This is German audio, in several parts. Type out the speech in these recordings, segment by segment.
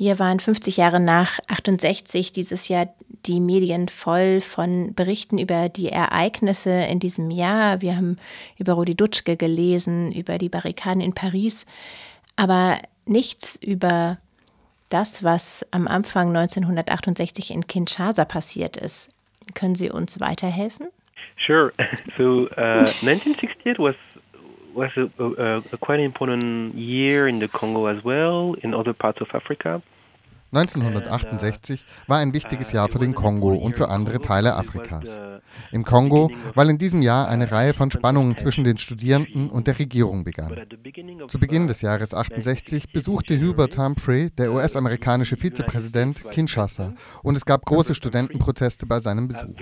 Hier waren 50 Jahre nach 68 dieses Jahr die Medien voll von Berichten über die Ereignisse in diesem Jahr. Wir haben über Rudi Dutschke gelesen, über die Barrikaden in Paris, aber nichts über das, was am Anfang 1968 in Kinshasa passiert ist. Können Sie uns weiterhelfen? Sure. So uh, 1968 was was a, a, a quite important year in the Congo as well, in other parts of Africa. 1968 war ein wichtiges Jahr für den Kongo und für andere Teile Afrikas. Im Kongo, weil in diesem Jahr eine Reihe von Spannungen zwischen den Studierenden und der Regierung begann. Zu Beginn des Jahres 68 besuchte Hubert Humphrey, der US-amerikanische Vizepräsident, Kinshasa und es gab große Studentenproteste bei seinem Besuch.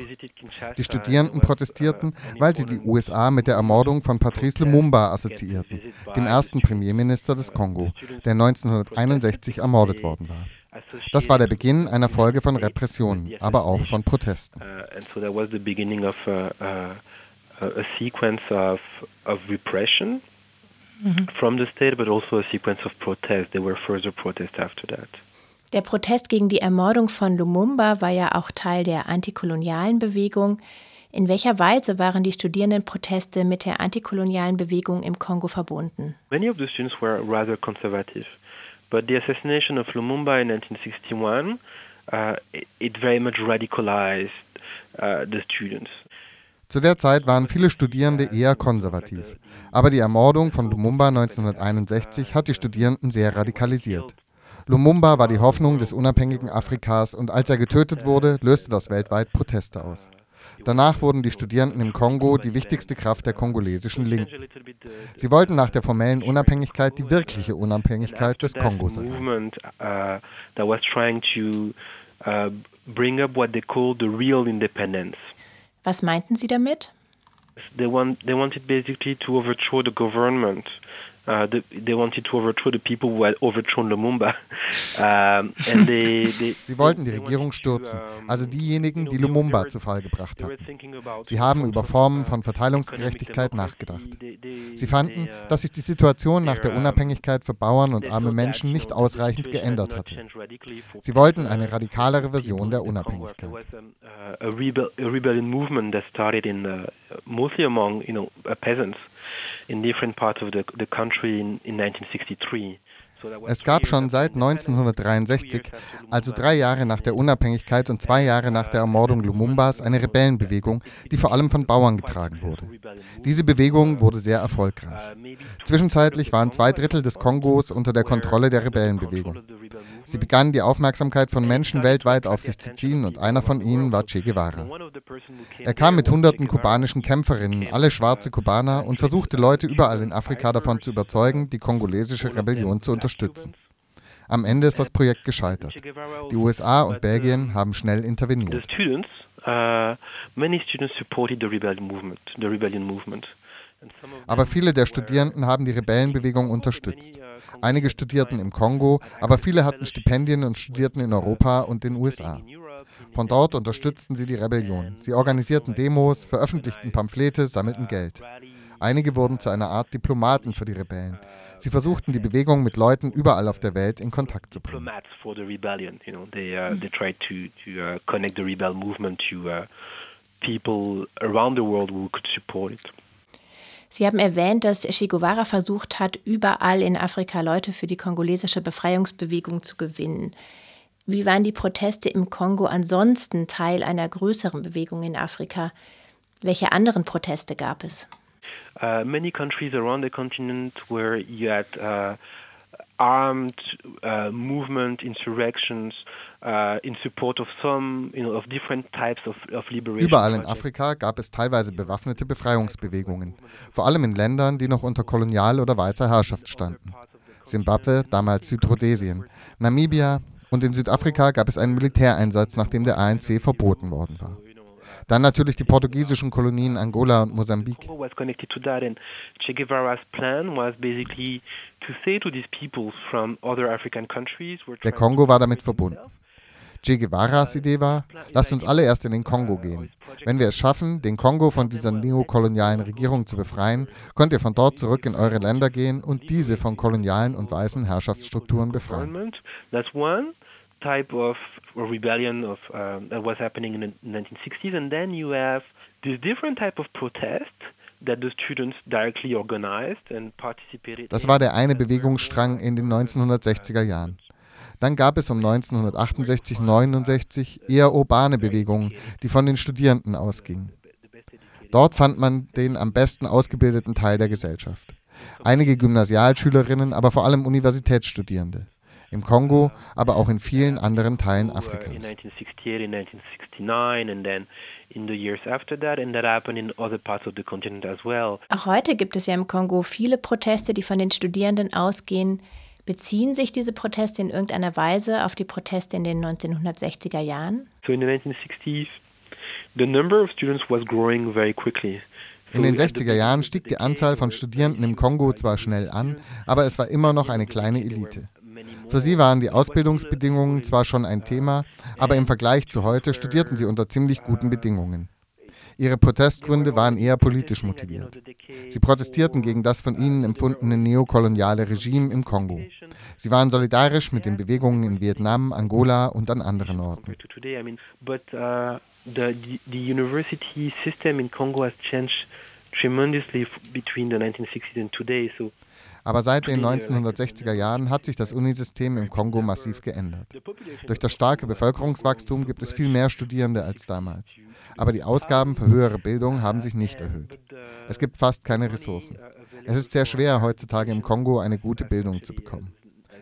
Die Studierenden protestierten, weil sie die USA mit der Ermordung von Patrice Lumumba assoziierten, dem ersten Premierminister des Kongo, der 1961 ermordet worden war. Das war der Beginn einer Folge von Repressionen, aber auch von Protesten. a sequence of, of repression from the state, but also a sequence of protests. There were further protests after that. Der Protest gegen die Ermordung von Lumumba war ja auch Teil der antikolonialen Bewegung. In welcher Weise waren die Studierendenproteste mit der antikolonialen Bewegung im Kongo verbunden? Many of the students were rather conservative. But the assassination of Lumumba in 1961, uh, it, very much radicalized uh, the students. Zu der Zeit waren viele Studierende eher konservativ. Aber die Ermordung von Lumumba 1961 hat die Studierenden sehr radikalisiert. Lumumba war die Hoffnung des unabhängigen Afrikas und als er getötet wurde, löste das weltweit Proteste aus. Danach wurden die Studierenden im Kongo die wichtigste Kraft der kongolesischen Linken. Sie wollten nach der formellen Unabhängigkeit die wirkliche Unabhängigkeit des Kongos erreichen. Was meinten Sie damit? They, want, they wanted basically to overthrow the government uh, the, they wanted to overthrow the people who had overthrown Lumumba. Um, and they, they, Sie wollten die Regierung stürzen, also diejenigen, die Lumumba zu Fall gebracht hatten. Sie haben über Formen von Verteilungsgerechtigkeit nachgedacht. Sie fanden, dass sich die Situation nach der Unabhängigkeit für Bauern und arme Menschen nicht ausreichend geändert hatte. Sie wollten eine radikalere Version der Unabhängigkeit. Mostly among you know uh, peasants in different parts of the, the country in, in 1963. Es gab schon seit 1963, also drei Jahre nach der Unabhängigkeit und zwei Jahre nach der Ermordung Lumumbas, eine Rebellenbewegung, die vor allem von Bauern getragen wurde. Diese Bewegung wurde sehr erfolgreich. Zwischenzeitlich waren zwei Drittel des Kongos unter der Kontrolle der Rebellenbewegung. Sie begannen die Aufmerksamkeit von Menschen weltweit auf sich zu ziehen und einer von ihnen war Che Guevara. Er kam mit hunderten kubanischen Kämpferinnen, alle schwarze Kubaner, und versuchte Leute überall in Afrika davon zu überzeugen, die kongolesische Rebellion zu unterstützen. Am Ende ist das Projekt gescheitert. Die USA und Belgien haben schnell interveniert. Uh, aber viele der Studierenden haben die Rebellenbewegung unterstützt. Einige studierten im Kongo, aber viele hatten Stipendien und studierten in Europa und den USA. Von dort unterstützten sie die Rebellion. Sie organisierten Demos, veröffentlichten Pamphlete, sammelten Geld. Einige wurden zu einer Art Diplomaten für die Rebellen. Sie versuchten die Bewegung mit Leuten überall auf der Welt in Kontakt zu bringen. people around the world who could support it. Sie haben erwähnt, dass Che Guevara versucht hat, überall in Afrika Leute für die kongolesische Befreiungsbewegung zu gewinnen. Wie waren die Proteste im Kongo ansonsten Teil einer größeren Bewegung in Afrika? Welche anderen Proteste gab es? Uh, many countries around the continent where you had uh, armed uh, movement, insurrections, Uh, Überall in Afrika gab es teilweise bewaffnete Befreiungsbewegungen, vor allem in Ländern, die noch unter kolonial- oder weißer Herrschaft standen. Simbabwe, damals Südrhodesien, Namibia und in Südafrika gab es einen Militäreinsatz, nachdem der ANC verboten worden war. Dann natürlich die portugiesischen Kolonien Angola und Mosambik. Der Kongo war damit verbunden. Che Guevaras Idee war, lasst uns alle erst in den Kongo gehen. Wenn wir es schaffen, den Kongo von dieser neokolonialen Regierung zu befreien, könnt ihr von dort zurück in eure Länder gehen und diese von kolonialen und weißen Herrschaftsstrukturen befreien. Type of rebellion of uh, that was happening in the 1960s, and then you have this different type of protest das war der eine Bewegungsstrang in den 1960er Jahren. Dann gab es um 1968, 69 eher urbane Bewegungen, die von den Studierenden ausgingen. Dort fand man den am besten ausgebildeten Teil der Gesellschaft. Einige Gymnasialschülerinnen, aber vor allem Universitätsstudierende. Im Kongo, aber auch in vielen anderen Teilen Afrikas in the years after that and that happened in other parts of the continent as well. Auch heute gibt es ja im Kongo viele Proteste, die von den Studierenden ausgehen. Beziehen sich diese Proteste in irgendeiner Weise auf die Proteste in den 1960er Jahren? So in the 1960s the number of students was growing very quickly. In den 60er Jahren stieg die Anzahl von Studierenden im Kongo zwar schnell an, aber es war immer noch eine kleine Elite. Für sie waren die Ausbildungsbedingungen zwar schon ein Thema, aber im Vergleich zu heute studierten sie unter ziemlich guten Bedingungen. Ihre Protestgründe waren eher politisch motiviert. Sie protestierten gegen das von ihnen empfundene neokoloniale Regime im Kongo. Sie waren solidarisch mit den Bewegungen in Vietnam, Angola und an anderen Orten. The, the university system in Congo has changed tremendously between the 1960s and today. So aber seit den 1960er Jahren hat sich das Unisystem im Kongo massiv geändert. Durch das starke Bevölkerungswachstum gibt es viel mehr Studierende als damals. Aber die Ausgaben für höhere Bildung haben sich nicht erhöht. Es gibt fast keine Ressourcen. Es ist sehr schwer, heutzutage im Kongo eine gute Bildung zu bekommen.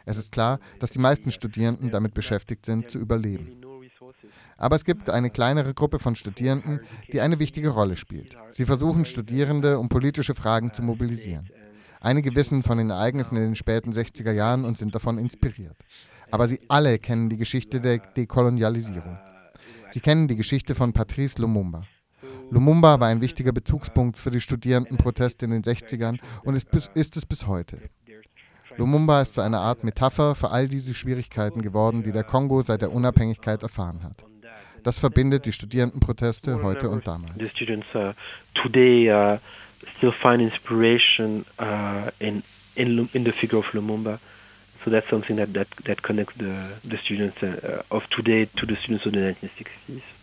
Es ist klar, dass die meisten Studierenden damit beschäftigt sind, zu überleben. Aber es gibt eine kleinere Gruppe von Studierenden, die eine wichtige Rolle spielt. Sie versuchen, Studierende um politische Fragen zu mobilisieren. Einige wissen von den Ereignissen in den späten 60er Jahren und sind davon inspiriert. Aber sie alle kennen die Geschichte der Dekolonialisierung. Sie kennen die Geschichte von Patrice Lumumba. Lumumba war ein wichtiger Bezugspunkt für die Studierendenproteste in den 60ern und ist, bis, ist es bis heute. Lumumba ist zu einer Art Metapher für all diese Schwierigkeiten geworden, die der Kongo seit der Unabhängigkeit erfahren hat. Das verbindet die Studierendenproteste heute und damals. still find inspiration uh, in, in in the figure of Lumumba. So that's something that that, that connects the the students uh, of today to the students of the 1960s.